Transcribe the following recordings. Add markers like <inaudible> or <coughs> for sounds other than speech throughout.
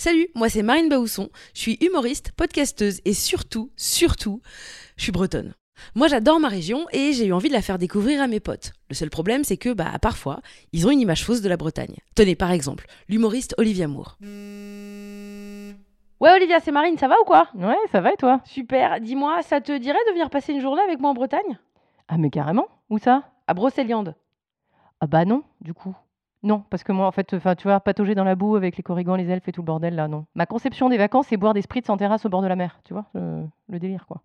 Salut, moi c'est Marine Baousson, je suis humoriste, podcasteuse et surtout, surtout, je suis bretonne. Moi j'adore ma région et j'ai eu envie de la faire découvrir à mes potes. Le seul problème c'est que, bah, parfois, ils ont une image fausse de la Bretagne. Tenez par exemple, l'humoriste Olivia Moore. Ouais Olivia, c'est Marine, ça va ou quoi? Ouais, ça va et toi? Super, dis-moi, ça te dirait de venir passer une journée avec moi en Bretagne? Ah mais carrément Où ça? À Brocéliande. Ah bah non, du coup. Non, parce que moi, en fait, enfin, tu vois, patauger dans la boue avec les corrigans, les elfes et tout le bordel, là, non. Ma conception des vacances, c'est boire des spritz en terrasse au bord de la mer, tu vois, le, le délire, quoi.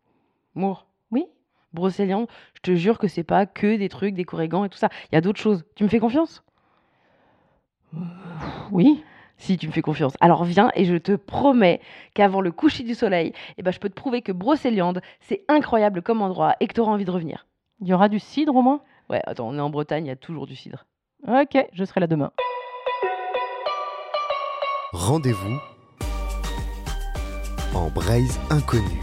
Moore. Oui Brocéliande, je te jure que c'est pas que des trucs, des corrigans et tout ça. Il y a d'autres choses. Tu me fais confiance? Oui Si, tu me fais confiance. Alors viens et je te promets qu'avant le coucher du soleil, eh ben, je peux te prouver que Brocéliande, c'est incroyable comme endroit et que tu auras envie de revenir. Il y aura du cidre au moins? Ouais, attends, on est en Bretagne, il y a toujours du cidre. Ok, je serai là demain. Rendez-vous en braise inconnue.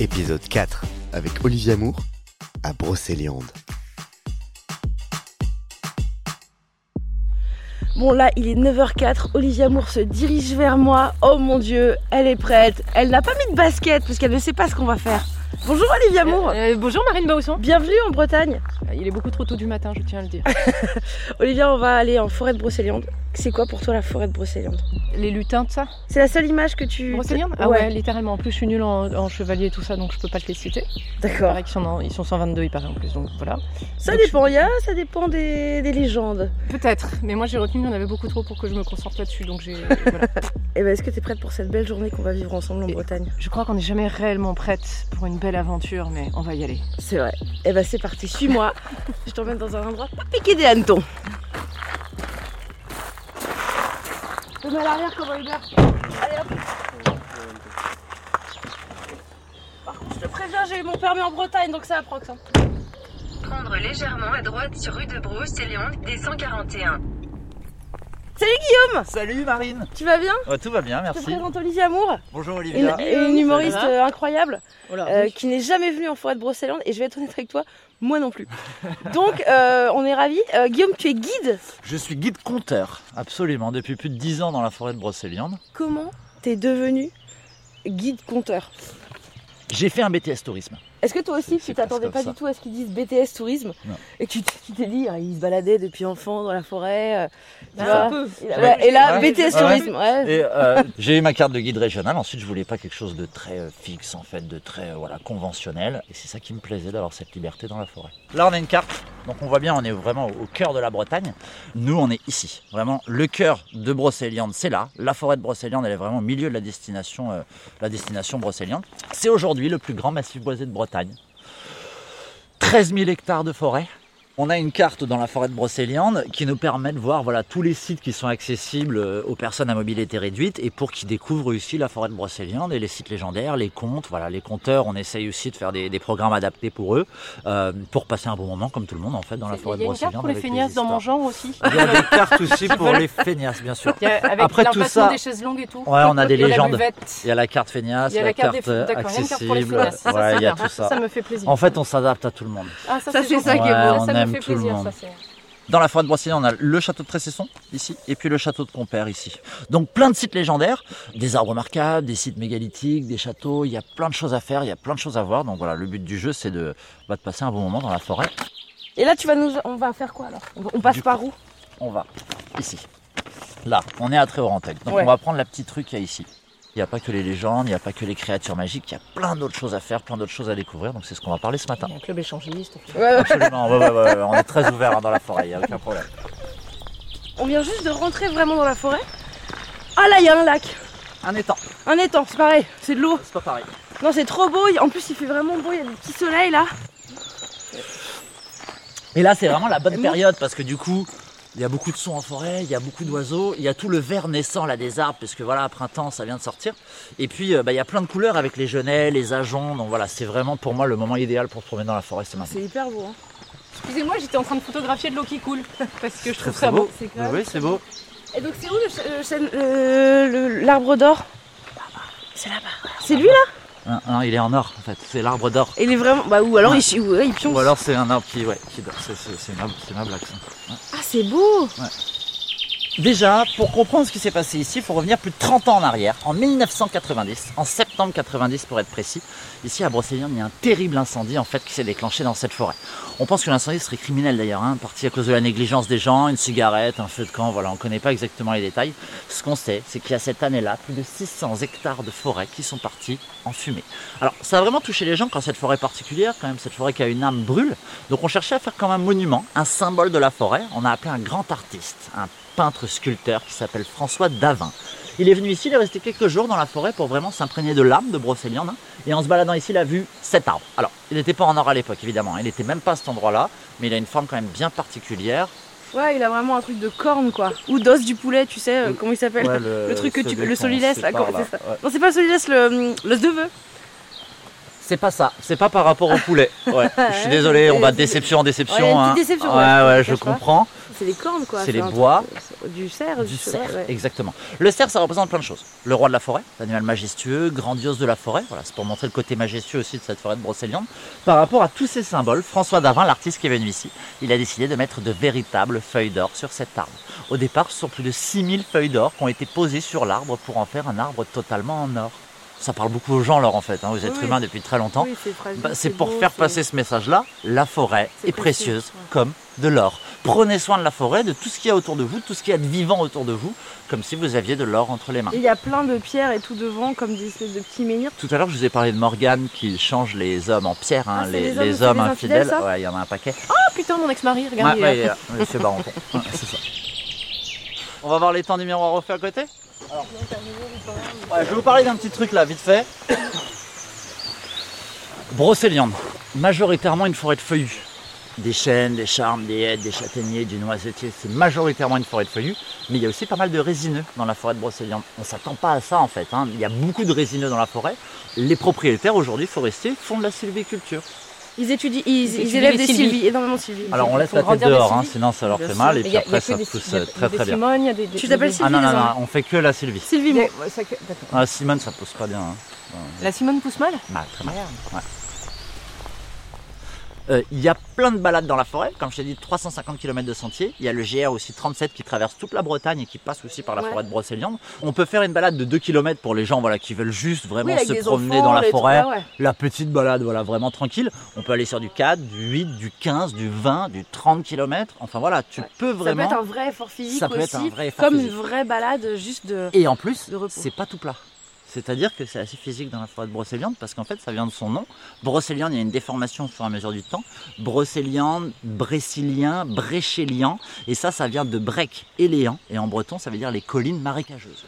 Épisode 4 avec Olivia Moore à Brocéliande. Bon là, il est 9h04, Olivia Moore se dirige vers moi. Oh mon dieu, elle est prête. Elle n'a pas mis de basket parce qu'elle ne sait pas ce qu'on va faire. Bonjour Olivia Moore. Euh, bonjour Marine Bausson. Bienvenue en Bretagne. Il est beaucoup trop tôt du matin, je tiens à le dire. <laughs> Olivia, on va aller en forêt de Brocéliande. C'est quoi pour toi la forêt de Brocéliande Les lutins, tout ça C'est la seule image que tu... Brocéliande Ah ouais. littéralement. En plus, je suis nulle en, en chevalier et tout ça, donc je peux pas te les citer. Il D'accord. paraît qu'ils sont, en- ils sont 122, il paraît en plus, donc voilà. Ça Donc, dépend, il y a, ça dépend des, des légendes. Peut-être, mais moi j'ai retenu qu'il y en avait beaucoup trop pour que je me concentre là-dessus, donc j'ai. <laughs> voilà. Et ben est-ce que tu es prête pour cette belle journée qu'on va vivre ensemble en Et- Bretagne Je crois qu'on n'est jamais réellement prête pour une belle aventure, mais on va y aller. C'est vrai. Et ben c'est parti, suis-moi. <laughs> Je t'emmène dans un endroit pas piqué des hannetons. Te mets à l'arrière comme un Uber. Allez hop. Par contre, je te préviens, j'ai eu mon permis en Bretagne, donc ça approxe. Hein. Prendre légèrement à droite sur rue de Brocéliande, D141. Salut Guillaume Salut Marine Tu vas bien Ouais, Tout va bien, Je te merci. présente Olivia Moore, Bonjour une, Olivia. une humoriste euh, incroyable. Voilà. euh, qui n'est jamais venue en forêt de Brocéliande et je vais être honnête avec toi, moi non plus. <laughs> Donc euh, on est ravis. Euh, Guillaume, tu es guide. Je suis guide conteur, absolument, depuis plus de 10 ans dans la forêt de Brocéliande. Comment t'es devenu guide compteur J'ai fait un BTS tourisme. Est-ce que toi aussi tu t'attendais pas ça. du tout à ce qu'ils disent BTS tourisme Non. et que tu t'es dit ah, il se baladait depuis enfant dans la forêt euh, tu Ah, vois. un peu. Et, ouais, et là Ouais. BTS Ouais, tourisme ouais. Euh, j'ai eu ma carte de guide régional. Ensuite, je voulais pas quelque chose de très euh, fixe, en fait, de très euh, voilà conventionnel. Et c'est ça qui me plaisait d'avoir cette liberté dans la forêt. Là, on a une carte. Donc, on voit bien, on est vraiment au cœur de la Bretagne. Nous, on est ici. Vraiment, le cœur de Brocéliande, c'est là. La forêt de Brocéliande, elle est vraiment au milieu de la destination, euh, la destination Brocéliande. C'est aujourd'hui le plus grand massif boisé de Bretagne. 13 000 hectares de forêt. On a une carte dans la forêt de Brocéliande qui nous permet de voir voilà, tous les sites qui sont accessibles euh, aux personnes à mobilité réduite et pour qu'ils découvrent ici la forêt de Brocéliande et les sites légendaires, les contes. Voilà, les conteurs, on essaye aussi de faire des, des programmes adaptés pour eux, euh, pour passer un bon moment comme tout le monde en fait dans la Il forêt y de a une carte Brocéliande. pour les feignasses dans mon genre aussi. Il y a des cartes aussi <laughs> pour les feignasses, bien sûr. Il y a- avec Après tout ça- des chaises longues et tout. Ouais, on a des Il y légendes. Il y a la carte feignasse, Il y a la, la carte carte, des D'accord, il y a une carte pour les accessible. il y a tout ça. Ça me fait plaisir. En fait, on s'adapte à tout le monde. Ah, ça, Ça, c'est ça qui est beau. Aime le monde. Ça, Dans la forêt de Brocéliande, on a le château de Tressesson, ici, et puis le château de Compère, ici. Donc plein de sites légendaires, des arbres remarquables, des sites mégalithiques, des châteaux, il y a plein de choses à faire, il y a plein de choses à voir. Donc voilà, le but du jeu, c'est de, bah, de passer un bon moment dans la forêt. Et là tu vas nous on va faire quoi alors? On, passe Du par où? On va ici. Là, on est à Tréorantec. Donc Ouais. on va prendre la petite rue qu'il y a ici. Il n'y a pas que les légendes, il n'y a pas que les créatures magiques, il y a plein d'autres choses à faire, plein d'autres choses à découvrir. Donc c'est ce qu'on va parler ce matin. Il y a un club échangiste. on fait- Ouais, ouais. Absolument, ouais, ouais, ouais, ouais, on est très ouvert hein, dans la forêt, il n'y a aucun problème. On vient juste de rentrer vraiment dans la forêt. Ah là il y a un lac, Un étang, un étang, c'est pareil, c'est de l'eau. c'est pas pareil. Non c'est trop beau, en plus il fait vraiment beau, il y a des petits soleils là. Et là, c'est vraiment la bonne période parce que du coup, il y a beaucoup de sons en forêt, il y a beaucoup d'oiseaux, il y a tout le vert naissant là des arbres parce que voilà, à printemps, ça vient de sortir. Et puis, euh, bah, il y a plein de couleurs avec les genêts, les ajoncs. Donc voilà, c'est vraiment pour moi le moment idéal pour se promener dans la forêt, c'est maintenant. C'est hyper beau hein. Excusez-moi, j'étais en train de photographier de l'eau qui coule. <laughs> Parce que je trouve très ça beau. Oui, c'est beau. Et donc c'est où le ch- le chêne- le- le- l'arbre d'or? C'est là-bas. C'est lui là? Non, non, il est en or en fait, c'est l'arbre d'or. Il est vraiment. Bah, ou alors Ouais. il, ouais, il pionce. Ou alors c'est un arbre qui, ouais, qui dort. C'est, ma, ma blague ça. Ah, c'est beau Déjà, pour comprendre ce qui s'est passé ici, il faut revenir plus de 30 ans en arrière, en 1990, en septembre 90 pour être précis. Ici à Brocéliande, il y a un terrible incendie en fait qui s'est déclenché dans cette forêt. On pense que l'incendie serait criminel d'ailleurs, hein, parti à cause de la négligence des gens, une cigarette, un feu de camp, voilà, on ne connaît pas exactement les détails. Ce qu'on sait, c'est qu'il y a cette année-là plus de 600 hectares de forêt qui sont partis en fumée. Alors, ça a vraiment touché les gens quand cette forêt particulière, quand même cette forêt qui a une âme brûle. Donc on cherchait à faire comme un monument, un symbole de la forêt. On a appelé un grand artiste, un peintre sculpteur qui s'appelle François Davin. Il est venu ici, il est resté quelques jours dans la forêt pour vraiment s'imprégner de l'âme de Brocéliande. hein. Et en se baladant ici, il a vu cet arbre. Alors, il n'était pas en or à l'époque, évidemment. hein. Il n'était même pas à cet endroit-là, mais il a une forme quand même bien particulière. Ouais, il a vraiment un truc de corne quoi. Ou d'os du poulet, tu sais, euh, comment il s'appelle? Ouais, <laughs> Le truc que tu- le solilès, là, sépare, comment- là. c'est ça? Ouais. Non, c'est pas le solilès, le l'os de vœux. C'est pas ça, c'est pas par rapport au poulet. <laughs> Ouais. Je suis désolé, on va de déception en déception. Ouais, hein. déception, Ouais, ouais, ouais, je comprends. C'est les cornes quoi. C'est les bois. truc, Du cerf. Du cerf, ouais. exactement. Le cerf, ça représente plein de choses. Le roi de la forêt, l'animal majestueux, grandiose de la forêt. Voilà, c'est pour montrer le côté majestueux aussi de cette forêt de Brocéliande. Par rapport à tous ces symboles, François Davin, l'artiste qui est venu ici, il a décidé de mettre de véritables feuilles d'or sur cet arbre. Au départ, ce sont plus de 6000 feuilles d'or qui ont été posées sur l'arbre pour en faire un arbre totalement en or. Ça parle beaucoup aux gens, alors en fait, hein, aux êtres Oui. humains depuis très longtemps. Oui, c'est fragile, Bah, c'est pour beau, faire passer ce message-là, la forêt est précieuse ouais. comme de l'or. Prenez soin de la forêt, de tout ce qu'il y a autour de vous, tout ce qu'il y a de vivant autour de vous, comme si vous aviez de l'or entre les mains. Il y a plein de pierres et tout devant, comme des espèces de petits menhirs. Tout à l'heure, je vous ai parlé de Morgane qui change les hommes en pierre, hein, Ah, les, les hommes- les hommes les infidèles, Ouais, il y en a un paquet. Ah putain, mon ex-mari, regarde. Ouais, il est là. Monsieur <laughs> c'est ça. On va voir les temps du miroir refait à côté? Je vais vous parler d'un petit truc là, vite fait. Brocéliande, majoritairement une forêt de feuillus. Des chênes, des charmes, des hêtres, des châtaigniers, du noisetier, c'est majoritairement une forêt de feuillus, mais il y a aussi pas mal de résineux dans la forêt de Brocéliande. On ne s'attend pas à ça en fait, hein. il y a beaucoup de résineux dans la forêt. Les propriétaires aujourd'hui forestiers font de la sylviculture. Ils étudient, ils, ils élèvent des sylvies. sylvies, énormément de sylvies. Alors on laisse la tête dehors, hein, sinon ça leur fait mal et puis il y a- il y après ça pousse euh, très très bien. Simones, il y a des- des- Tu t'appelles des- Ah non, non, Sylvie, non, on fait que la Sylvie. Sylvie, moi. Ah, Simone, ça pousse pas bien. hein. La Simone pousse mal Bah, très mal. Ouais. Euh, Il y a plein de balades dans la forêt, comme je t'ai dit, 350 km de sentiers. Il y a le GR aussi 37 qui traverse toute la Bretagne et qui passe aussi par la Ouais. forêt de Brocéliande. On peut faire une balade de 2 km pour les gens voilà, qui veulent juste vraiment Oui, se promener enfants, dans la forêt. trucs, ouais, ouais. La petite balade, voilà, vraiment tranquille. On peut aller sur du 4, du 8, du 15, du 20, du 30 km. Enfin voilà, tu peux Ça vraiment. peut être un vrai effort physique Ça peut être un vrai effort comme physique. une vraie balade juste de. Et en plus, c'est pas tout plat. C'est-à-dire que c'est assez physique dans la forêt de Brocéliande parce qu'en fait ça vient de son nom. Brocéliande, il y a une déformation au fur et à mesure du temps. Brocéliande, brécilien, bréchélian. Et ça, ça vient de brec et léan. Et en breton, ça veut dire les collines marécageuses.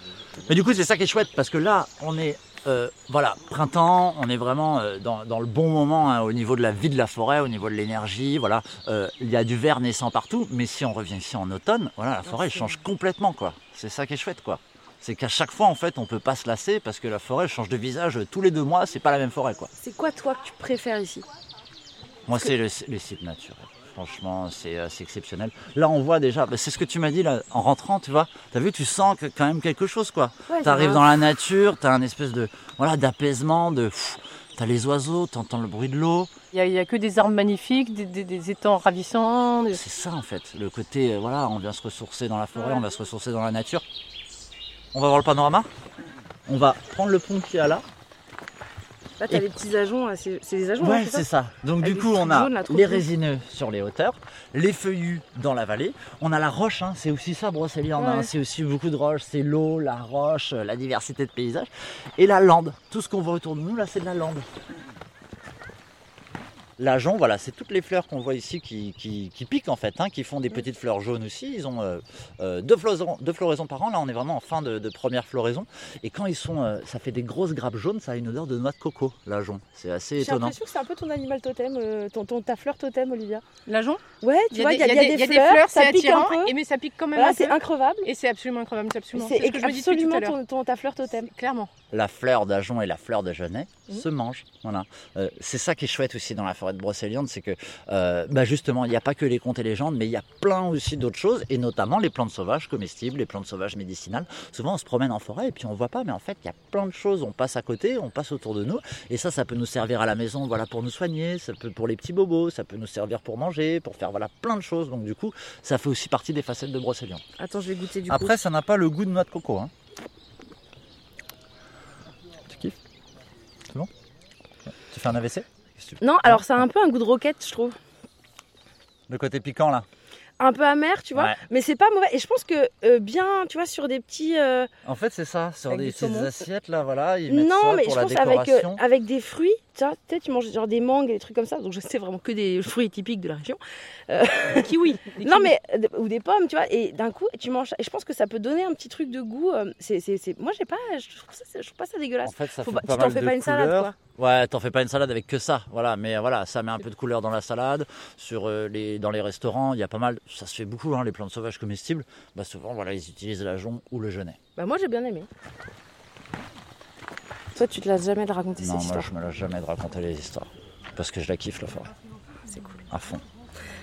Mais du coup, c'est ça qui est chouette parce que là, on est. euh, voilà, printemps, on est vraiment euh, dans, dans le bon moment hein, au niveau de la vie de la forêt, au niveau de l'énergie. Voilà, Euh, il y a du vert naissant partout, mais si on revient ici en automne, voilà, la forêt elle change complètement quoi. C'est ça qui est chouette quoi c'est qu'à chaque fois en fait on peut pas se lasser parce que la forêt change de visage tous les deux mois, c'est pas la même forêt quoi. C'est quoi toi que tu préfères ici? Moi c'est le- les sites naturels. Franchement, c'est euh, c'est exceptionnel. Là, on voit déjà, bah, c'est ce que tu m'as dit là, en rentrant, tu vois. T'as vu, tu sens que, quand même quelque chose, quoi. Ouais, T'arrives dans la nature, t'as un espèce de, voilà, d'apaisement, de, t'as les oiseaux, t'entends le bruit de l'eau. Il y, a, a que des arbres magnifiques, des, des- des étangs ravissants. des- C'est ça en fait, le côté, euh, voilà, on vient se ressourcer dans la forêt, Ouais. on va se ressourcer dans la nature. On va voir le panorama. On va prendre le pont qu'il y a là. Là, t'as Et- les petits ajoncs, là, c'est des ajoncs, Ouais, hein, c'est c'est ça. Donc Avec du coup, on a jaunes, là, trop les résineux sur les hauteurs, les feuillus dans la vallée. On a la roche, hein, c'est aussi ça, Brocéliande. hein, Ouais. c'est aussi beaucoup de roches. C'est l'eau, la roche, euh, la diversité de paysages. Et la lande. Tout ce qu'on voit autour de nous, là, c'est de la lande. L'ajon, voilà, c'est toutes les fleurs qu'on voit ici qui, qui- qui piquent en fait, hein, qui font des petites fleurs jaunes aussi. Ils ont euh, euh, deux, floraisons, deux floraisons par an. Là, on est vraiment en fin de, de première floraison. Et quand ils sont, euh, ça fait des grosses grappes jaunes, ça a une odeur de noix de coco, l'ajon. C'est assez J'ai étonnant. l'impression que c'est un peu ton animal totem, euh, ton, ton- ta fleur totem, Olivia. L'ajon Ouais, tu vois, il y, a il y a des fleurs, ça pique un peu. et mais ça pique quand même Voilà, peu. c'est increvable. Et c'est absolument incroyable, c'est absolument. C'est ce que je me dis tout à l'heure. ton- ta fleur totem. Clairement. La fleur d'ajon et la fleur de genêt Mhm. se mangent. Voilà. Euh, c'est ça qui est chouette aussi dans la forêt de Brocéliande, c'est que euh, bah justement, il n'y a pas que les contes et légendes, mais il y a plein aussi d'autres choses, et notamment les plantes sauvages comestibles, les plantes sauvages médicinales. Souvent, on se promène en forêt et puis on voit pas, mais en fait, il y a plein de choses. On passe à côté, on passe autour de nous, et ça, ça peut nous servir à la maison, voilà, pour nous soigner, ça peut pour les petits bobos, ça peut nous servir pour manger, pour faire voilà plein de choses. Donc du coup, ça fait aussi partie des facettes de Brocéliande. Attends, je vais goûter du Après, ça n'a pas le goût de noix de coco. Hein. Tu kiffes C'est bon Un AVC Non, alors ça a un peu un goût de roquette, je trouve. Le côté piquant là. Un peu amer, tu vois. Ouais. Mais c'est pas mauvais. Et je pense que euh, bien, tu vois, sur des petits. euh, En fait, c'est ça. Sur des petites assiettes là, voilà, ils Non, ça mais pour je la pense avec, euh, avec des fruits. Tu tu manges genre des mangues et des trucs comme ça. Donc je sais vraiment que des fruits typiques de la région. Des kiwis. <laughs> des Non, kiwis. mais. euh, Ou des pommes, tu vois. Et d'un coup, tu manges. Et je pense que ça peut donner un petit truc de goût. euh, C'est, c'est, c'est- Moi, j'ai pas. Je trouve, ça, je trouve pas ça dégueulasse. En fait, ça Faut fait pas- pas tu t'en fais pas une salade, quoi. Ouais, t'en fais pas une salade avec que ça, voilà. Mais euh, voilà, ça met un peu de couleur dans la salade. Sur euh, les, dans les restaurants, il y a pas mal. Ça se fait beaucoup, hein, les plantes sauvages comestibles. Bah souvent, voilà, ils utilisent l'ajon ou le genêt. Bah, moi, j'ai bien aimé. Toi, tu te laisses jamais de raconter Non, cette moi, histoire. je me lâche jamais de raconter les histoires parce que je la kiffe la forêt, C'est cool. à fond.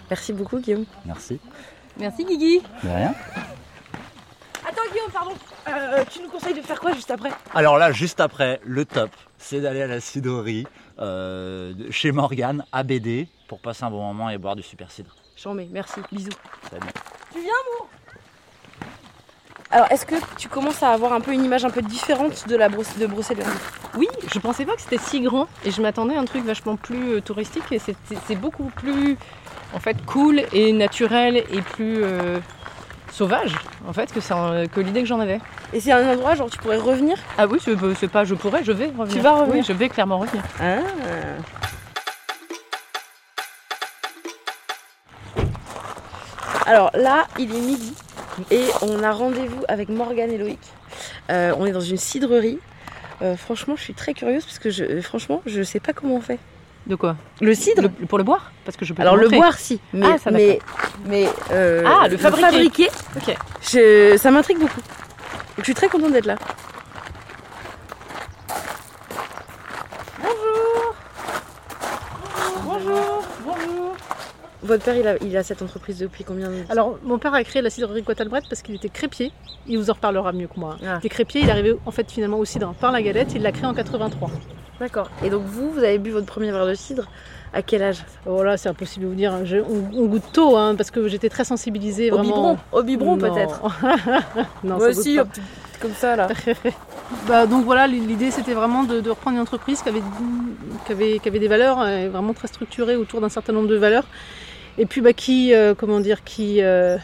Merci beaucoup, Guillaume. Merci. Merci Guigui. De rien. Attends, Guillaume, pardon. Euh, tu nous conseilles de faire quoi juste après? Alors là, juste après, le top, c'est d'aller à la cidrerie euh, chez Morgane à BD pour passer un bon moment et boire du super cidre. J'en mets, merci. Bisous. Salut. Tu viens, mon Alors, est-ce que tu commences à avoir un peu une image un peu différente de la brosse de Brocéliande Oui, je pensais pas que c'était si grand et je m'attendais à un truc vachement plus euh, touristique et c'est- beaucoup plus en fait cool et naturel et plus euh, sauvage en fait que, l'idée que j'en avais. Et c'est un endroit, genre, tu pourrais revenir? Ah oui, c'est c'est pas je pourrais, je vais revenir. Tu vas revenir? Oui, je vais clairement revenir. Ah Alors là, il est midi et on a rendez-vous avec Morgane et Loïc. Euh, on est dans une cidrerie. Euh, franchement, je suis très curieuse parce que je, euh, franchement, je sais pas comment on fait. De quoi Le cidre Le- Pour le boire Parce que je peux Alors te le montrer. boire, si, mais Ah, ça, mais, mais euh, Ah, le fabriquer. Ok. je- ça m'intrigue beaucoup. Donc, je suis très contente d'être là. Bonjour. Bonjour. Bonjour. Votre père, il a, il a cette entreprise depuis combien de temps? Alors, mon père a créé la cidrerie Quatalbret parce qu'il était crépier. Il vous en reparlera mieux que moi. Ah. Il était crépier, il est arrivé en fait finalement au cidre par la galette. Il l'a créé en 83. D'accord. Et donc vous, vous avez bu votre premier verre de cidre à quel âge? Voilà, c'est impossible de vous dire. Je- on, on goûte tôt hein, parce que j'étais très sensibilisée. Au biberon Au biberon Non. peut-être <laughs> non, Moi aussi, comme ça là. <laughs> Bah, donc voilà, l'idée c'était vraiment de, de reprendre une entreprise qui avait, qui avait, qui avait des valeurs, euh, vraiment très structurée autour d'un certain nombre de valeurs. Et puis bah, qui, euh, comment dire, qui, euh,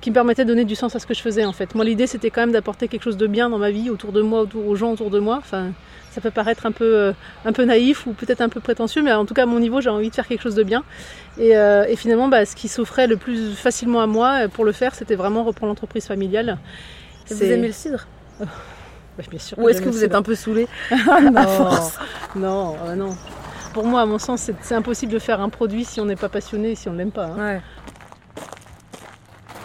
qui me permettait de donner du sens à ce que je faisais en fait. Moi l'idée c'était quand même d'apporter quelque chose de bien dans ma vie, autour de moi, autour aux gens autour de moi. Enfin, ça peut paraître un peu, euh, un peu naïf ou peut-être un peu prétentieux, mais en tout cas à mon niveau j'ai envie de faire quelque chose de bien. Et, euh, et finalement bah, ce qui s'offrait le plus facilement à moi pour le faire c'était vraiment reprendre l'entreprise familiale. Vous aimez le cidre? Bah, bien sûr Ou est-ce que vous êtes un peu saoulé? <laughs> Non, force. non, euh, non. Pour moi, à mon sens, c'est impossible de faire un produit si on n'est pas passionné, si on ne l'aime pas. hein. Ouais.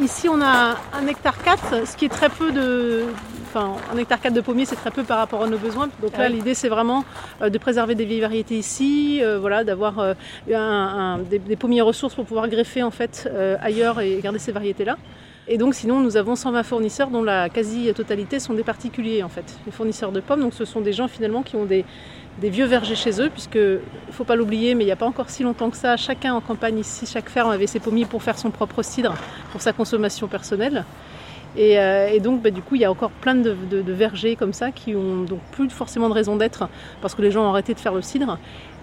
Ici, on a un hectare 4, ce qui est très peu de. Enfin, un hectare 4 de pommiers, c'est très peu par rapport à nos besoins. Donc là, l'idée, c'est vraiment euh, de préserver des vieilles variétés ici, euh, voilà, d'avoir euh, un- un- des, des pommiers ressources pour pouvoir greffer en fait euh, ailleurs et garder ces variétés-là. Et donc, sinon, nous avons 120 fournisseurs dont la quasi-totalité sont des particuliers en fait, les fournisseurs de pommes. Donc, ce sont des gens finalement qui ont des, des vieux vergers chez eux, puisque il faut pas l'oublier, mais il n'y a pas encore si longtemps que ça, chacun en campagne ici, chaque ferme avait ses pommiers pour faire son propre cidre, pour sa consommation personnelle. Et, euh, et donc, bah, du coup, il y a encore plein de, de- de vergers comme ça qui ont donc plus forcément de raison d'être parce que les gens ont arrêté de faire le cidre.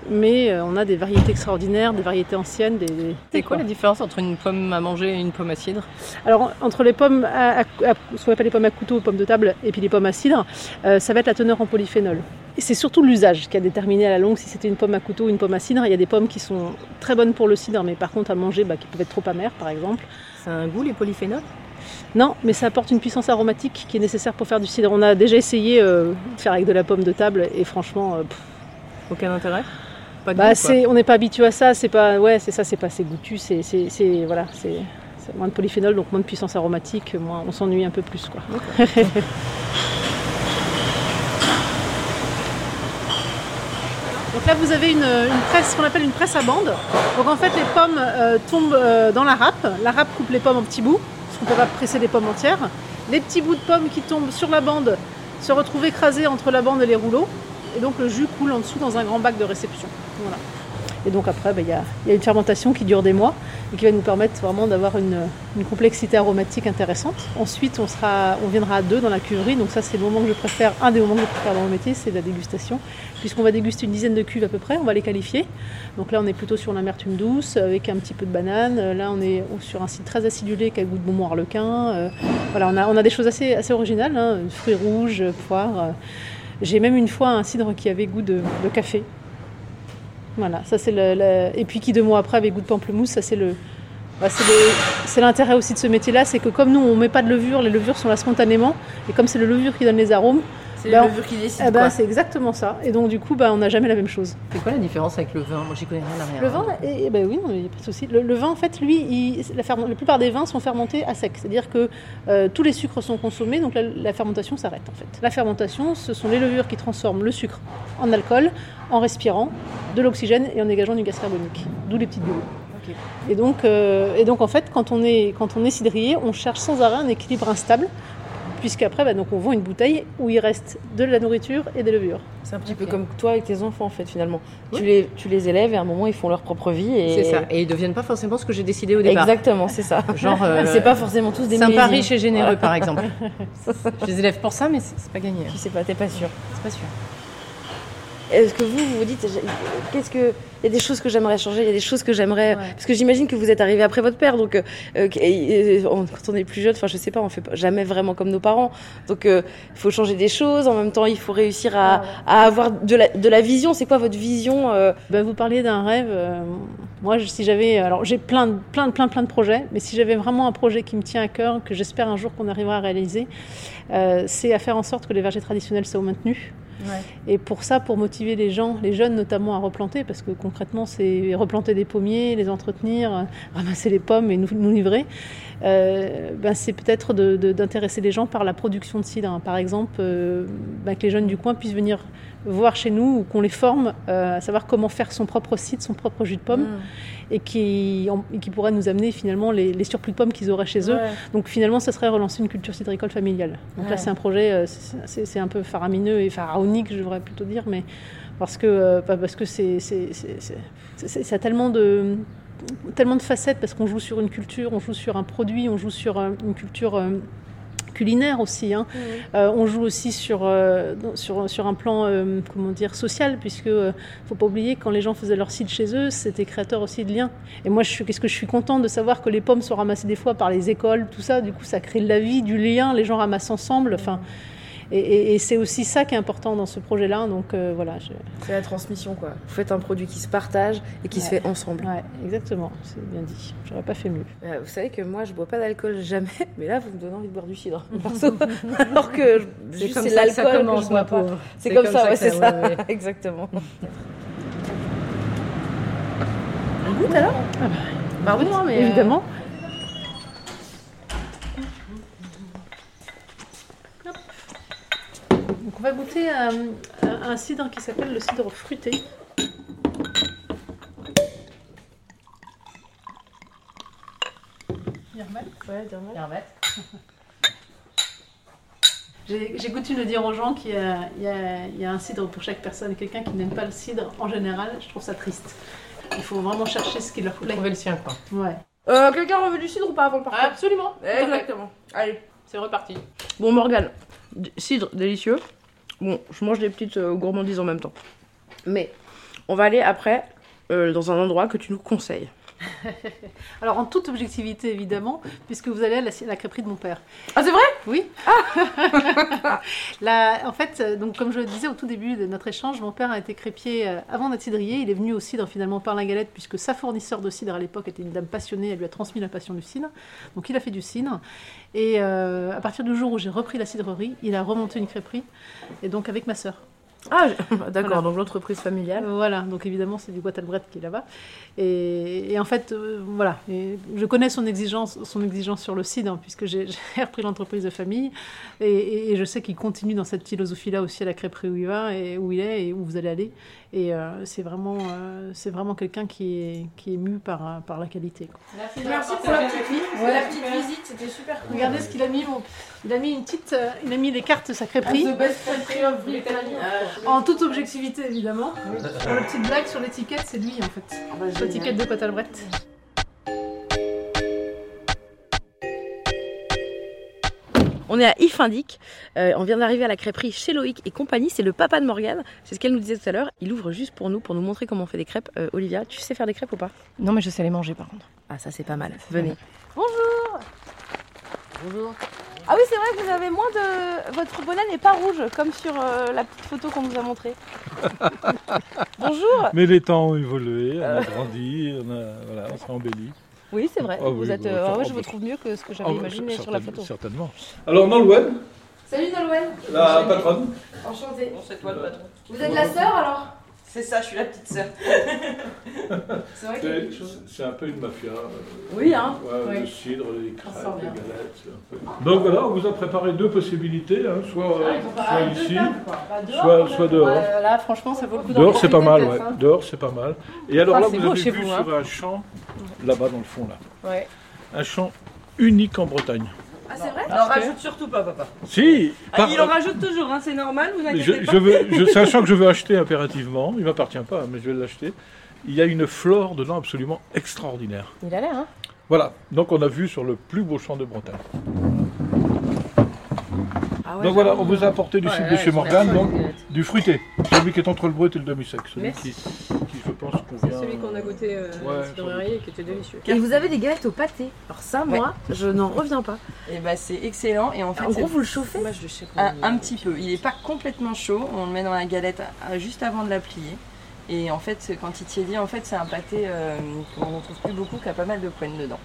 Mais euh, on a des variétés extraordinaires, des variétés anciennes, des. des- C'est quoi la différence entre une pomme à manger et une pomme à cidre? Alors, entre les pommes, à, à- à- ce qu'on appelle les pommes à couteau, pommes de table, et puis les pommes à cidre, euh, ça va être la teneur en polyphénol. C'est surtout l'usage qui a déterminé à la longue si c'était une pomme à couteau ou une pomme à cidre. Il y a des pommes qui sont très bonnes pour le cidre, mais par contre à manger, bah, qui peuvent être trop amères, par exemple. C'est un goût les polyphénols? Non, mais ça apporte une puissance aromatique qui est nécessaire pour faire du cidre. On a déjà essayé euh, de faire avec de la pomme de table, et franchement, euh, Aucun intérêt? Pas de bah, goût, on n'est pas habitué à ça. C'est pas, ouais, c'est ça, c'est pas assez goûtu. C'est, voilà, c'est, c'est moins de polyphénol, donc moins de puissance aromatique. Moins, on s'ennuie un peu plus, quoi. <laughs> Donc là, vous avez une, une presse, ce qu'on appelle une presse à bande. Donc en fait, les pommes euh, tombent euh, dans la râpe. La râpe coupe les pommes en petits bouts, parce qu'on ne peut pas presser les pommes entières. Les petits bouts de pommes qui tombent sur la bande se retrouvent écrasés entre la bande et les rouleaux. Et donc le jus coule en dessous dans un grand bac de réception. Voilà. Et donc après, ben, il y, a, une fermentation qui dure des mois et qui va nous permettre vraiment d'avoir une, complexité aromatique intéressante. Ensuite, on, viendra à deux dans la cuverie. Donc ça, c'est le moment que je préfère, un des moments que je préfère dans mon métier, c'est la dégustation. Puisqu'on va déguster une dizaine de cuves à peu près, on va les qualifier. Donc là, on est plutôt sur l'amertume douce avec un petit peu de banane. Euh, Là, on est sur un site très acidulé qui a goût de bonbon harlequin. Euh, voilà, on a, des choses assez, originales, hein, fruits rouges, poires. euh. J'ai même une fois un cidre qui avait goût de café. Voilà, ça c'est le, Et puis qui deux mois après avait goût de pamplemousse, ça c'est le. bah, c'est le- c'est l'intérêt aussi de ce métier-là, c'est que comme nous on met pas de levure, les levures sont là spontanément, et comme c'est le levure qui donne les arômes, C'est Ben, le levure qui décide. eh ben, c'est exactement ça. Et donc du coup, bah, on n'a jamais la même chose. C'est quoi la différence avec le vin? Moi, j'y connais rien à rien. Le vin, eh, eh ben oui, il n'y a pas de souci. Le, le vin, en fait, lui, il- la, ferme- la plupart des vins sont fermentés à sec. C'est-à-dire que euh, tous les sucres sont consommés, donc la, la fermentation s'arrête en fait. La fermentation, ce sont les levures qui transforment le sucre en alcool, en respirant de l'oxygène et en dégageant du gaz carbonique. D'où les petites bulles. Et donc, euh, et donc en fait, quand on est quand on est cidrier, on cherche sans arrêt un équilibre instable, puisqu'après, bah, donc on vend une bouteille où il reste de la nourriture et des levures. C'est un petit peu comme toi avec tes enfants en fait finalement. Oui. Tu, les, tu les élèves et à un moment ils font leur propre vie. Et... C'est ça. Et ils deviennent pas forcément ce que j'ai décidé au départ. Exactement, c'est ça. Genre, <laughs> euh, c'est pas forcément tous des Sympa, riche et généreux, par exemple. <laughs> je les élève pour ça, mais c'est pas gagné. hein. Tu sais pas, t'es pas sûr. C'est pas sûr. Est-ce que vous, vous vous dites, qu'est-ce que. Il y a des choses que j'aimerais changer, il y a des choses que j'aimerais. Ouais. Parce que j'imagine que vous êtes arrivé après votre père, donc euh, euh, quand on est plus jeune, enfin je sais pas, on fait pas- jamais vraiment comme nos parents. Donc euh, il faut changer des choses, en même temps il faut réussir à, à avoir de la, de la vision. C'est quoi votre vision euh, Ben, vous parliez d'un rêve. moi, si j'avais, alors j'ai plein, de- plein, de- plein, plein de projets, mais si j'avais vraiment un projet qui me tient à cœur, que j'espère un jour qu'on arrivera à réaliser, c'est à faire en sorte que les vergers traditionnels soient maintenus. Et pour ça, pour motiver les gens, les jeunes notamment, à replanter, parce que concrètement, c'est replanter des pommiers, les entretenir, euh, ramasser les pommes et nous, nous livrer. euh, ben, c'est peut-être d'intéresser les gens par la production de cidre. hein. Par exemple, euh, ben, que les jeunes du coin puissent venir voir chez nous ou qu'on les forme euh, à savoir comment faire son propre cidre, son propre jus de pomme, et qui, en- et qui pourrait nous amener finalement les, les surplus de pommes qu'ils auraient chez eux. ouais. Donc finalement, ça serait relancer une culture cidricole familiale. Donc Ouais. là, c'est un projet, c'est un peu faramineux et pharaonique, je devrais plutôt dire, mais parce que euh, parce que c'est ça a tellement de tellement de facettes parce qu'on joue sur une culture, on joue sur un produit, on joue sur euh, une culture euh, culinaire aussi. hein. Euh, on joue aussi sur, euh, sur, sur un plan euh, comment dire, social, puisque euh, faut pas oublier que quand les gens faisaient leur site chez eux, c'était créateur aussi de liens. Et moi, je suis, qu'est-ce que je suis contente de savoir que les pommes sont ramassées des fois par les écoles, tout ça. Du coup, ça crée de la vie, du lien, les gens ramassent ensemble. Enfin, et, et- et c'est aussi ça qui est important dans ce projet-là. Donc euh, voilà. je- C'est la transmission quoi. Vous faites un produit qui se partage et qui se fait ensemble. Ouais, exactement. C'est bien dit. J'aurais pas fait mieux. Euh, vous savez que moi je bois pas d'alcool jamais, <laughs> mais là vous me donnez envie de boire du cidre. <laughs> Perso. Alors que C'est comme ça ça l'alcool que je bois pas. C'est comme, ça, ouais, que c'est ça. ouais, ouais. Exactement. On goûte alors? Pardon, hein, mais. euh, Évidemment. On va goûter à, à un cidre qui s'appelle le cidre fruité. <laughs> J'ai j'ai coutume de dire aux gens qu'il y, a- y y un cidre pour chaque personne. Quelqu'un qui n'aime pas le cidre, en général, je trouve ça triste. Il faut vraiment chercher ce qui leur Faut plaît. trouver le sien, quoi. Ouais. Euh, Quelqu'un veut du cidre ou pas avant de partir? Absolument. Exactement. Allez. C'est reparti. Bon Morgane, cidre délicieux. Bon, je mange des petites euh, gourmandises en même temps. Mais on va aller après euh, dans un endroit que tu nous conseilles. <laughs> Alors en toute objectivité évidemment, puisque vous allez à la, la crêperie de mon père. Ah c'est vrai? Oui. <laughs> La- en fait, donc comme je le disais au tout début de notre échange, mon père a été crépier euh, avant d'être cidrier. Il est venu au cidre finalement par la galette, puisque sa fournisseur de cidre à l'époque était une dame passionnée. Elle lui a transmis la passion du cidre. Donc il a fait du cidre. Et euh, à partir du jour où j'ai repris la cidrerie, il a remonté une crêperie. Et donc avec ma sœur. Ah, je- <laughs> d'accord, Voilà. donc l'entreprise familiale. Voilà, donc évidemment, c'est du Guatalbret qui est là-bas. Et, et en fait, euh, voilà, et je connais son exigence, son exigence sur le cidre, hein, puisque <laughs> j'ai repris l'entreprise de famille. Et, et- et je sais qu'il continue dans cette philosophie-là aussi à la crêperie où il va, et où il est, et où vous allez aller. Et euh, c'est vraiment, euh, c'est vraiment quelqu'un qui est, qui est mu par, euh, par la qualité. quoi. Merci pour la petite, visite. la petite visite, c'était super cool. Regardez ce qu'il a mis. mon- Il a mis une petite, euh, il a mis les cartes de sa crêperie. The best country of Brittany. En toute objectivité, évidemment. Pour la petite blague sur l'étiquette, c'est lui, en fait. L'étiquette de Cotalbret. On est à Ifindic. Euh, on vient d'arriver à la crêperie chez Loïc et compagnie. C'est le papa de Morgane. C'est ce qu'elle nous disait tout à l'heure. Il ouvre juste pour nous, pour nous montrer comment on fait des crêpes. Euh, Olivia, tu sais faire des crêpes ou pas? Non, mais je sais les manger par contre. Ah, ça c'est pas mal. Venez. Bonjour. Bonjour. Ah oui, c'est vrai que vous avez moins de. Votre bonnet n'est pas rouge, comme sur euh, la petite photo qu'on nous a montrée. <laughs> Bonjour. Mais les temps ont évolué, on a <laughs> grandi, on, a, voilà, on s'est embelli. Oui, c'est vrai. Ah oui, vous êtes. bah, ah ouais, je vous trouve mieux que ce que j'avais Ah, imaginé sur la photo. Certainement. Alors Nolwenn, Salut Nolwenn. la patronne, Enchantée. c'est toi le patron. Vous êtes la sœur alors? C'est ça, je suis la petite sœur. <laughs> C'est vrai qu'il y a c'est quelque chose. c'est un peu une mafia. euh, Oui, hein. ouais, Oui. Le cidre, les On crêpes, les galettes. peu- Donc voilà, on vous a préparé deux possibilités, hein, soit, Ah, soit ici, tables. Bah, dehors, soit, dehors. Là, franchement, ça vaut le coup Dehors c'est pas mal, ouais. hein. Dehors c'est pas mal. Et alors Ah, là, vous avez chez vu vous, hein. sur un champ, là-bas dans le fond là, Ouais. un champ unique en Bretagne. Ah, c'est vrai Alors rajoute surtout pas, papa. Si, Ah, par- il en rajoute toujours, hein, c'est normal, vous inquiétez je, pas. je veux, je- c'est un champ que je veux acheter impérativement. Il m'appartient pas, mais je vais l'acheter. Il y a une flore dedans absolument extraordinaire. Il a l'air, hein Voilà. Donc on a vu sur le plus beau champ de Bretagne. Ah ouais, donc voilà, on vous a apporté du Ouais, site de chez Morgane, donc du fruité, celui qui est entre le brut et le demi-sec, celui qui, qui, je pense C'est convient. celui qu'on a goûté euh, Ouais, et qui était délicieux. Et vous avez des galettes au pâté. Alors ça, moi, je n'en reviens pas. Et bah c'est excellent et en fait En gros, c'est vous le chauffez Moi, je le chauffe un, un petit peu. Il n'est pas complètement chaud. On le met dans la galette euh, juste avant de la plier. Et en fait, c'est- quand il tiédit, en fait, c'est un pâté euh, qu'on ne trouve plus beaucoup, qui a pas mal de poêles dedans.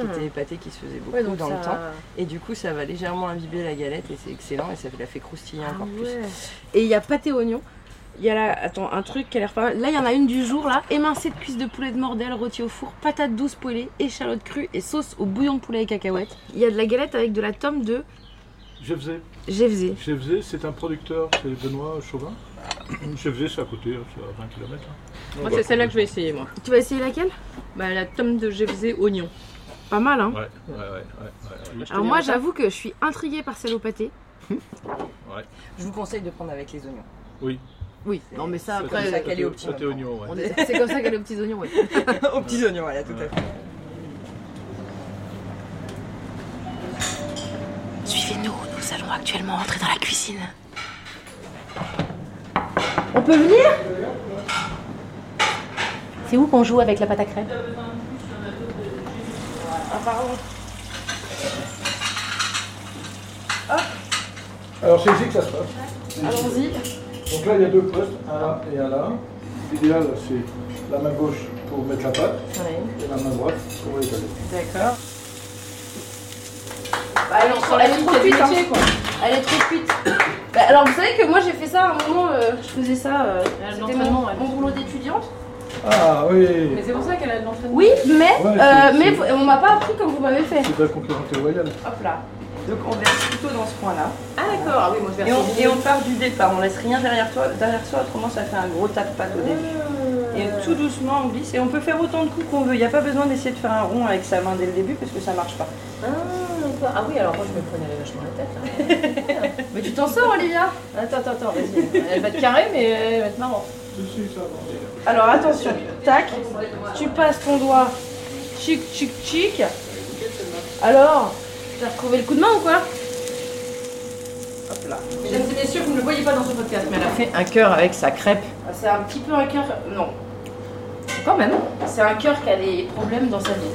Qui étaient des pâtés qui se faisaient beaucoup Ouais, donc dans ça- le temps. Et du coup, ça va légèrement imbiber la galette et c'est excellent et ça la fait croustiller Ah encore plus. Et il y a pâté oignon. Il y a là, attends, un truc qui a l'air pas mal. Là, il y en a une du jour, là. Émincée de cuisses de poulet de mordelle rôti au four, patates douces poêlées, échalotes crues et sauce au bouillon de poulet et cacahuètes. Il y a de la galette avec de la tome de Je faisais. Gévzé. Je faisais, c'est un producteur, c'est Benoît Chauvin. <coughs> Je faisais, c'est à côté, hein, c'est à 20 km. Moi, c'est celle-là que je vais essayer, moi. Tu vas essayer laquelle? Bah, la tome de Gévzé oignon. Pas mal, hein Ouais, ouais, ouais. ouais, ouais. Alors moi, j'avoue que je suis intriguée par celle au pâté. Je vous conseille de prendre avec les oignons. Oui. Oui, non mais ça, après, ça ça, qu'elle est au petit Pâté oignon, ouais. on est- c'est comme ça qu'elle est aux petits oignons, ouais. <laughs> Aux petits oignons, voilà, tout à fait. Suivez-nous, nous allons actuellement entrer dans la cuisine. On peut venir? C'est où qu'on joue avec la pâte à crêpes Alors c'est ici que ça se passe. Allons-y. Donc là, il y a deux postes, un là et un là. L'idéal, c'est la main gauche pour mettre la pâte et la main droite pour l'étaler. D'accord. Bah, elle, est, elle est trop cuite, hein. Elle est trop cuite. Bah, alors vous savez que moi j'ai fait ça à un moment, euh, je faisais ça, euh, c'était mon boulot d'étudiante. Ah oui Mais c'est pour ça qu'elle a de l'entraînement. Oui, mais, Ouais, euh, mais vous- on m'a pas appris comme vous m'avez fait. C'est de la concurrence royale. Hop là. Donc on verse plutôt dans ce coin-là. Ah, d'accord. Ah oui, moi, je vais Et on, essayer. et on part du départ, on laisse rien derrière toi, derrière soi, autrement ça fait un gros tas de pâte au début. Et tout doucement on glisse et on peut faire autant de coups qu'on veut. Il n'y a pas besoin d'essayer de faire un rond avec sa main dès le début parce que ça marche pas. Ah. Ah oui, alors moi, je me prenais vachement la tête. là. <laughs> Mais tu t'en sors Olivia? Attends, attends, attends, vas-y. Elle va être carrée, mais elle va être marrante. Si, si, ça. Alors attention, tac, tu passes ton doigt, chic, chic, chic. Alors, t'as retrouvé le coup de main ou quoi Hop là. Mesdames et messieurs, vous ne le voyez pas dans ce podcast, mais elle a fait un cœur avec sa crêpe. Ah, C'est un petit peu un cœur. Non. Quand même. C'est un cœur qui a des problèmes dans sa vie.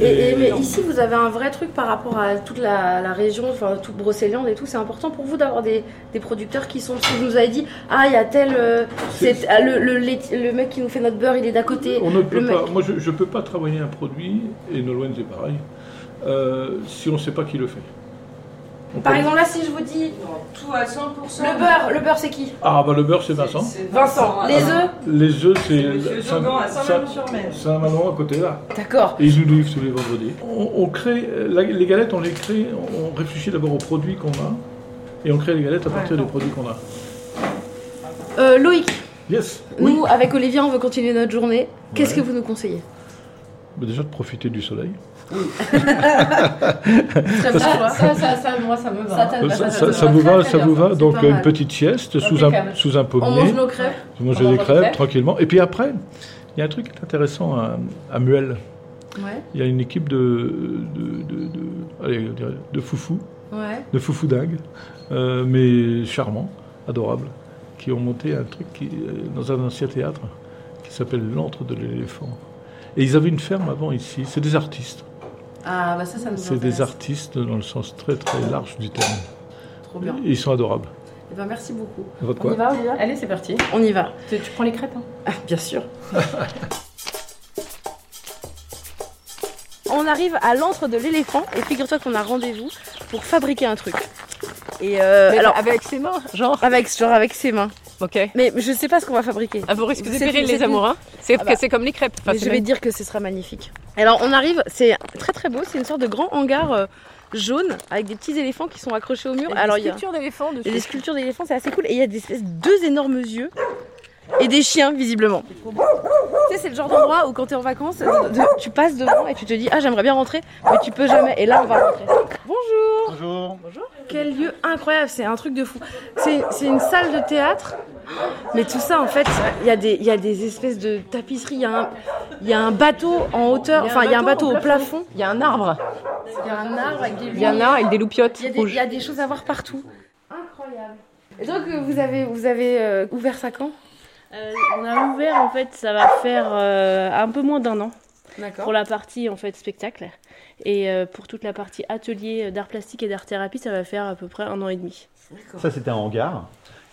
Et, et- mais ici, vous avez un vrai truc par rapport à toute la, la région, enfin toute Brocéliande et tout. C'est important pour vous d'avoir des, des producteurs qui sont. Vous nous avez dit, ah, il y a tel. euh, c'est- ah, le, le, mec qui nous fait notre beurre, il est d'à côté. On ne peut pas, moi je ne peux pas travailler un produit, et Nolwenn c'est pareil, euh, si on ne sait pas qui le fait. Par exemple, là, si je vous dis Tout à 100%. le beurre, le beurre, c'est qui Ah, bah le beurre, c'est Vincent. Vincent. Les œufs Les œufs, c'est Saint- Saint-Malo-sur-Mer. Saint-Manon à côté, là. D'accord. Et ils nous livrent tous les vendredis. On, on crée, euh, la- les galettes, on les crée, on réfléchit d'abord aux produits qu'on a, et on crée les galettes à partir des produits qu'on a. Euh, Loïc, Yes Oui nous, avec Olivia, on veut continuer notre journée. Qu'est-ce Ouais. que vous nous conseillez? Bah, Déjà de profiter du soleil. Très bien, Ça, ça, ça, ça, moi, ça me va. Ça vous très, va, ça vous va Donc une petite sieste sous un, sous un On pommier. mange nos crêpes. Vous mangez On des mange des crêpes crêpes. tranquillement. Et puis après, il y a un truc qui est intéressant à, à Muel. Ouais, Il y a une équipe de, de, de, de- de foufous, ouais. de foufous dingues, euh, mais charmants, adorables, qui ont monté un truc qui, euh, dans un ancien théâtre qui s'appelle l'antre de l'éléphant. Et ils avaient une ferme avant ici. C'est des artistes. Ah, bah ça, ça nous C'est des artistes dans le sens très très large du terme. Trop bien. Ils sont adorables. Eh ben, merci beaucoup. Votre On y quoi va, Olivia Allez, c'est parti. On y va. Tu, tu prends les crêpes. hein. Ah, bien sûr. On arrive à l'antre de l'éléphant et figure-toi qu'on a rendez-vous pour fabriquer un truc. Et euh, alors, avec ses mains, genre. avec, genre avec ses mains. Ok. Mais je sais pas ce qu'on va fabriquer. À vos risques C'est- de péril, c'est- les amours. Hein. C'est Ah bah. c'est comme les crêpes. Enfin, je vais même- dire que ce sera magnifique. Alors on arrive, c'est très très beau, c'est une sorte de grand hangar euh, jaune avec des petits éléphants qui sont accrochés au mur. Il y a des Alors il y a, sculptures d'éléphants il y a dessus. des sculptures d'éléphants, c'est assez cool. Et il y a des espèces deux énormes yeux et des chiens visiblement. Tu sais, c'est le genre d'endroit où quand t'es en vacances, de- de- tu passes devant et tu te dis ah j'aimerais bien rentrer, mais tu peux jamais. Et là on va rentrer. Bonjour. Bonjour. Quel lieu incroyable, c'est un truc de fou. C'est c'est une salle de théâtre, mais tout ça en fait, il y, a des- il y a des espèces de tapisseries, il y, a un- il y a un bateau en hauteur, enfin il y a un bateau au plafond, Il y a un arbre. il y a un arbre avec des Il y a un arbre avec des loupiottes il y, a des, il rouges. y a des choses à voir partout. Incroyable. Et donc euh, vous avez, vous avez euh, ouvert ça quand Euh, on a ouvert en fait, ça va faire euh, un peu moins d'un an pour la partie en fait spectacle et euh, pour toute la partie atelier d'art plastique et d'art thérapie, ça va faire à peu près un an et demi. Ça, c'était un hangar.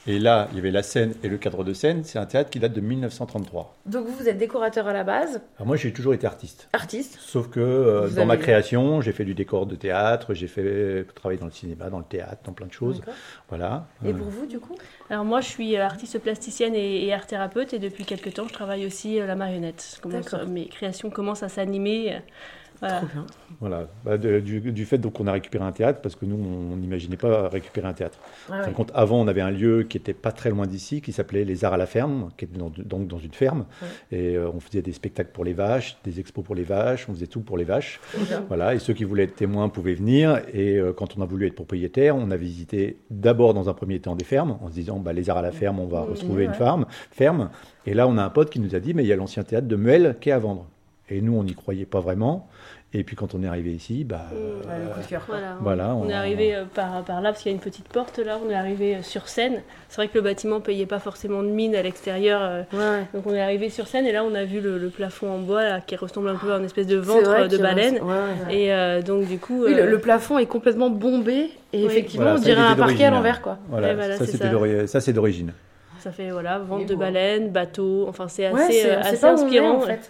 Et là, il y avait la scène et le cadre de scène. C'est un théâtre qui date de 1933. Donc vous, vous êtes décorateur à la base, Alors moi, j'ai toujours été artiste. artiste. Sauf que euh, dans ma création, j'ai fait du décor de théâtre, j'ai fait travailler dans le cinéma, dans le théâtre, dans plein de choses. Voilà. Et Euh, pour vous du coup? Alors moi, je suis artiste plasticienne et, et art thérapeute et depuis quelques temps, je travaille aussi euh, la marionnette. Mes créations commencent à s'animer. Voilà. Trop bien. Voilà. Bah, de- du, du fait donc qu'on a récupéré un théâtre, parce que nous, on n'imaginait pas récupérer un théâtre. Ouais, En fin ouais. de compte, avant, on avait un lieu qui était pas très loin d'ici, qui s'appelait Les Arts à la Ferme, qui était dans- donc dans une ferme. Et euh, on faisait des spectacles pour les vaches, des expos pour les vaches, on faisait tout pour les vaches. Voilà. Et ceux qui voulaient être témoins pouvaient venir. Et euh, quand on a voulu être propriétaire, on a visité d'abord dans un premier temps des fermes, en se disant, bah, Les Arts à la Ferme, on va retrouver une ferme, ferme. Et là, on a un pote qui nous a dit, mais il y a l'ancien théâtre de Muel qui est à vendre. Et nous, on n'y croyait pas vraiment. Et puis quand on est arrivé ici, bah, Ouais, le coup de cœur. quoi. Voilà, on, Voilà, on on- est arrivé euh, par, par là parce qu'il y a une petite porte là, on est arrivé euh, sur scène. C'est vrai que le bâtiment payait pas forcément de mine à l'extérieur, euh, Ouais, donc on est arrivé sur scène et là on a vu le, le plafond en bois là, qui ressemble un peu à une espèce de ventre de baleine. reste- ouais, ouais. Et euh, donc du coup, Oui, le, euh, le plafond est complètement bombé et Oui. effectivement Voilà, on dirait un parquet à l'envers quoi. voilà, Ouais, voilà, ça, c'est ça. d'origine. ça fait voilà vente de bon. baleines, bateaux, enfin c'est Ouais, assez, c'est euh, c'est assez inspirant. en fait.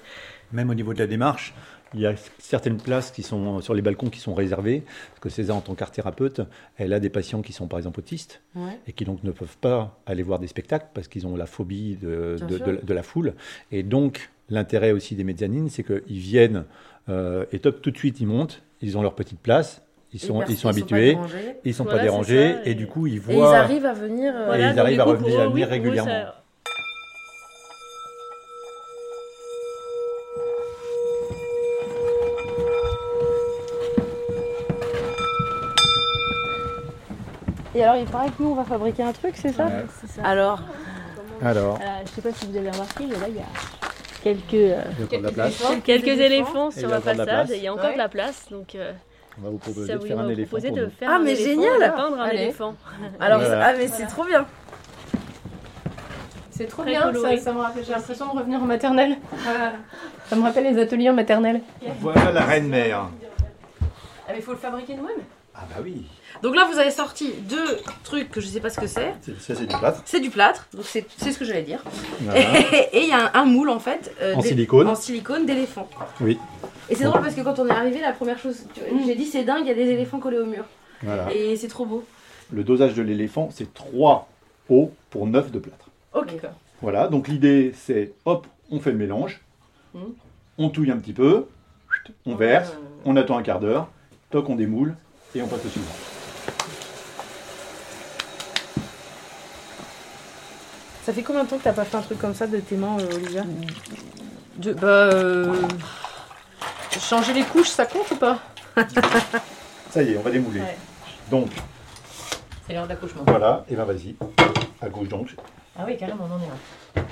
Même au niveau de la démarche, il y a certaines places qui sont sur les balcons qui sont réservées, parce que César, en tant qu'art thérapeute, elle a des patients qui sont par exemple autistes Ouais. et qui donc ne peuvent pas aller voir des spectacles parce qu'ils ont la phobie de, Bien de, sûr. de- de la foule. Et donc, l'intérêt aussi des mezzanines, c'est qu'ils viennent euh, et top, tout de suite, ils montent, ils ont leur petite place, ils sont, ils sont habitués, pas dérangés. ils sont Voilà, pas dérangés et, du coup, ils Et ils voient. arrivent à venir. euh, Et ils arrivent à revenir- pour oui, régulièrement. ça- Et alors il paraît que nous on va fabriquer un truc, c'est ça c'est ça. Alors Alors, Euh, je sais pas si vous avez remarqué, mais là il y a quelques, euh, quelques éléphants sur façade place. et il y a encore Ouais. de la place. Donc euh, On va vous proposer ça de vous faire un éléphant. de Ah, un mais éléphant, génial de peindre un Allez. éléphant. Alors Voilà. ah mais c'est trop bien. C'est trop Très bien, ça, coloré. ça me rappelle. J'ai l'impression de revenir en maternelle. Ça me rappelle les ateliers en maternelle. Voilà la reine-mère. Ah, mais il faut le fabriquer nous-mêmes. Ah bah oui. Donc là vous avez sorti deux trucs que je sais pas ce que c'est. C'est- Ça, c'est du plâtre. C'est du plâtre, donc c'est c'est ce que j'allais dire. Voilà. <laughs> Et il y a un, un moule en fait. euh, En silicone. En silicone d'éléphant. Oui. Et c'est drôle parce que quand on est arrivé, la première chose, tu- j'ai dit c'est dingue, il y a des éléphants collés au mur. Voilà. Et c'est trop beau. Le dosage de l'éléphant, c'est 3 eaux pour 9 de plâtre. Ok. Voilà, donc l'idée c'est hop, on fait le mélange, Mhm. on touille un petit peu, on verse, on attend un quart d'heure, toc, on démoule et on passe au suivant. Ça fait combien de temps que t'as pas fait un truc comme ça de tes mains, euh, Olivia De- bah, euh, changer les couches, ça compte ou pas <laughs> Ça y est, on va démouler. Ouais. Donc, C'est l'heure d'accouchement. voilà, et ben vas-y, à gauche donc. Ah oui, carrément, on en est là.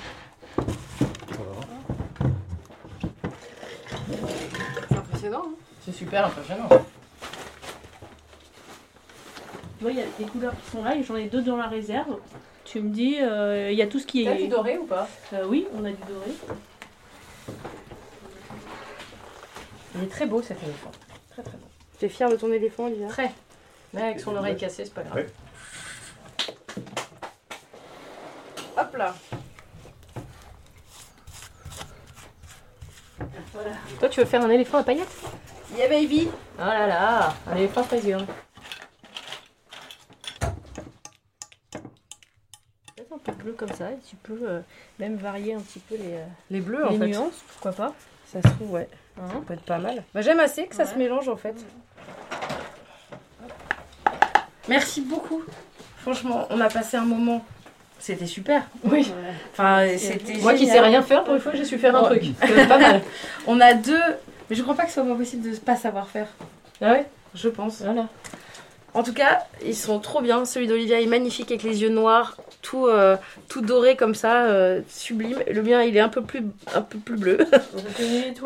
C'est impressionnant. hein. C'est super impressionnant. Moi, il y a des couleurs qui sont là et j'en ai deux dans la réserve. Tu me dis, euh, il y a tout ce qui T'as est. du doré ou pas? Euh, oui, on a du doré. Il est très beau cet éléphant. Très très beau. T'es fière de ton éléphant, Olivia Très. Mais avec son oreille cassée, c'est pas grave. Ouais. Hop là. Toi, tu veux faire un éléphant à paillettes? Yeah baby Oh là là, un éléphant fraisier. Peut-être comme ça et tu peux euh, même varier un petit peu les, euh, Les bleus, en les fait. nuances, pourquoi pas. Ça se trouve, ouais. Hein Ça peut être pas mal. Bah, J'aime assez que ça se mélange, en fait. Merci beaucoup. Franchement, on a passé un moment. C'était super. Oui. Enfin, c'était Moi qui sais rien faire, pour une fois, j'ai su faire un Ouais. truc. Pas mal. On a deux. Mais je crois pas que ce soit pas possible de pas savoir faire. Ah ouais? Je pense. Voilà. En tout cas, ils sont trop bien. Celui d'Olivia est magnifique avec les yeux noirs, tout, euh, tout doré comme ça, euh, sublime. Le mien, il est un peu plus, un peu plus bleu. <laughs>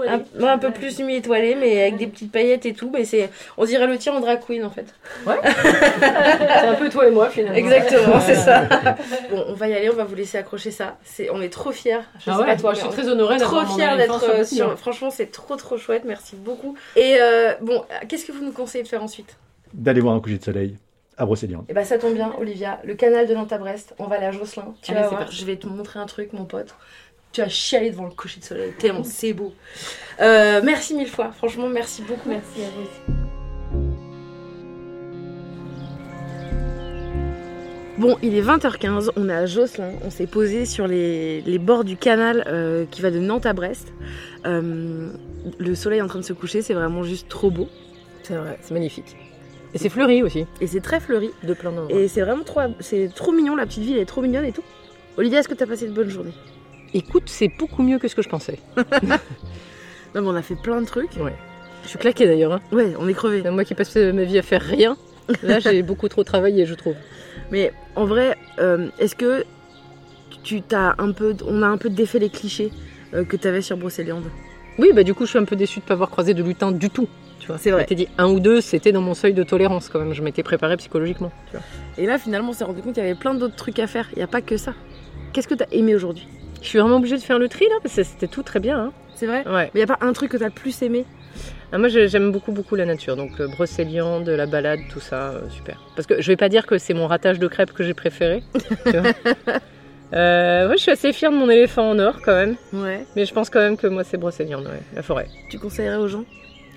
Un, ouais, un peu plus mi-étoilé, mais avec des petites paillettes et tout. Mais c'est, on dirait le tien en drag queen en fait. <laughs> C'est un peu toi et moi finalement. Exactement, c'est ça. <laughs> Bon, on va y aller, on va vous laisser accrocher ça. C'est, on est trop fiers. Je Ah sais ouais, pas toi, je suis très honorée Trop fiers d'être sur euh, mur. Franchement, c'est trop trop chouette. Merci beaucoup. Et euh, bon, qu'est-ce que vous nous conseillez de faire ensuite? D'aller voir un coucher de soleil à Brocéliande. Eh ben ça tombe bien, Olivia. Le canal de Nantes à Brest, on va aller à Josselin. Tu Allez, vas voir, je vais te montrer un truc, mon pote. Tu vas chialer devant le coucher de soleil, tellement <laughs> c'est beau. Euh, merci mille fois, franchement, merci beaucoup. Merci à vous aussi. Bon, il est 20h15, on est à Josselin, on s'est posé sur les, les bords du canal euh, qui va de Nantes à Brest. Euh, le soleil est en train de se coucher, c'est vraiment juste trop beau. C'est vrai, c'est magnifique. Et c'est fleuri aussi, Et c'est très fleuri. de plein d'endroits. Et c'est vraiment trop, c'est trop mignon, la petite ville elle est trop mignonne et tout. Olivia, est-ce que t'as passé une bonne journée Écoute, c'est beaucoup mieux que ce que je pensais. <laughs> Non, mais on a fait plein de trucs. Ouais. Je suis claquée d'ailleurs. hein. Ouais, on est crevé. Moi qui passe ma vie à faire rien, là <laughs> j'ai beaucoup trop travaillé, je trouve. Mais en vrai, euh, est-ce que tu t'as un peu, on a un peu défait les clichés euh, que t'avais sur Brocéliande Oui, bah du coup je suis un peu déçue de pas avoir croisé de lutin du tout. Tu vois, C'est vrai. Je m'étais dit un ou deux, c'était dans mon seuil de tolérance quand même. Je m'étais préparée psychologiquement. Tu vois. Et là, finalement, on s'est rendu compte qu'il y avait plein d'autres trucs à faire. Il n'y a pas que ça. Qu'est-ce que t'as aimé aujourd'hui? Je suis vraiment obligée de faire le tri là parce que c'était tout très bien. hein. C'est vrai? Ouais. Mais il n'y a pas un truc que t'as le plus aimé? Ah, moi j'ai- j'aime beaucoup beaucoup la nature, donc euh, Brocéliande, la balade, tout ça, euh, super. Parce que je vais pas dire que c'est mon ratage de crêpes que j'ai préféré. tu vois. <laughs> Euh, ouais, je suis assez fière de mon éléphant en or quand même, Ouais. mais je pense quand même que moi c'est Brocéliande, ouais, la forêt. Tu conseillerais aux gens?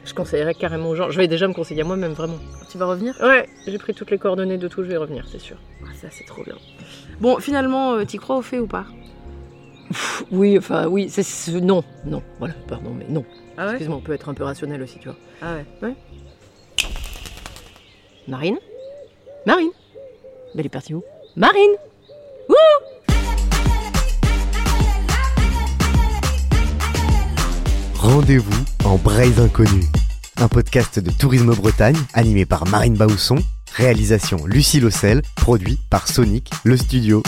Je conseillerais carrément aux gens. Je vais déjà me conseiller à moi-même vraiment. Tu vas revenir? Ouais, j'ai pris toutes les coordonnées de tout, je vais y revenir, c'est sûr. Ah, Ça, c'est trop bien. Bon, finalement, euh, t'y crois au fait ou pas? Pff, oui, enfin oui, c'est c'est- non, non, voilà, pardon, mais non. Ah ouais? Excuse-moi, on peut être un peu rationnel aussi, tu vois. Ah ouais. Marine? Marine? Elle est partie où? Marine Rendez-vous en Braise Inconnue, un podcast de Tourisme Bretagne animé par Marine Baousson, réalisation Lucie Lossel, produit par Sonic, le studio.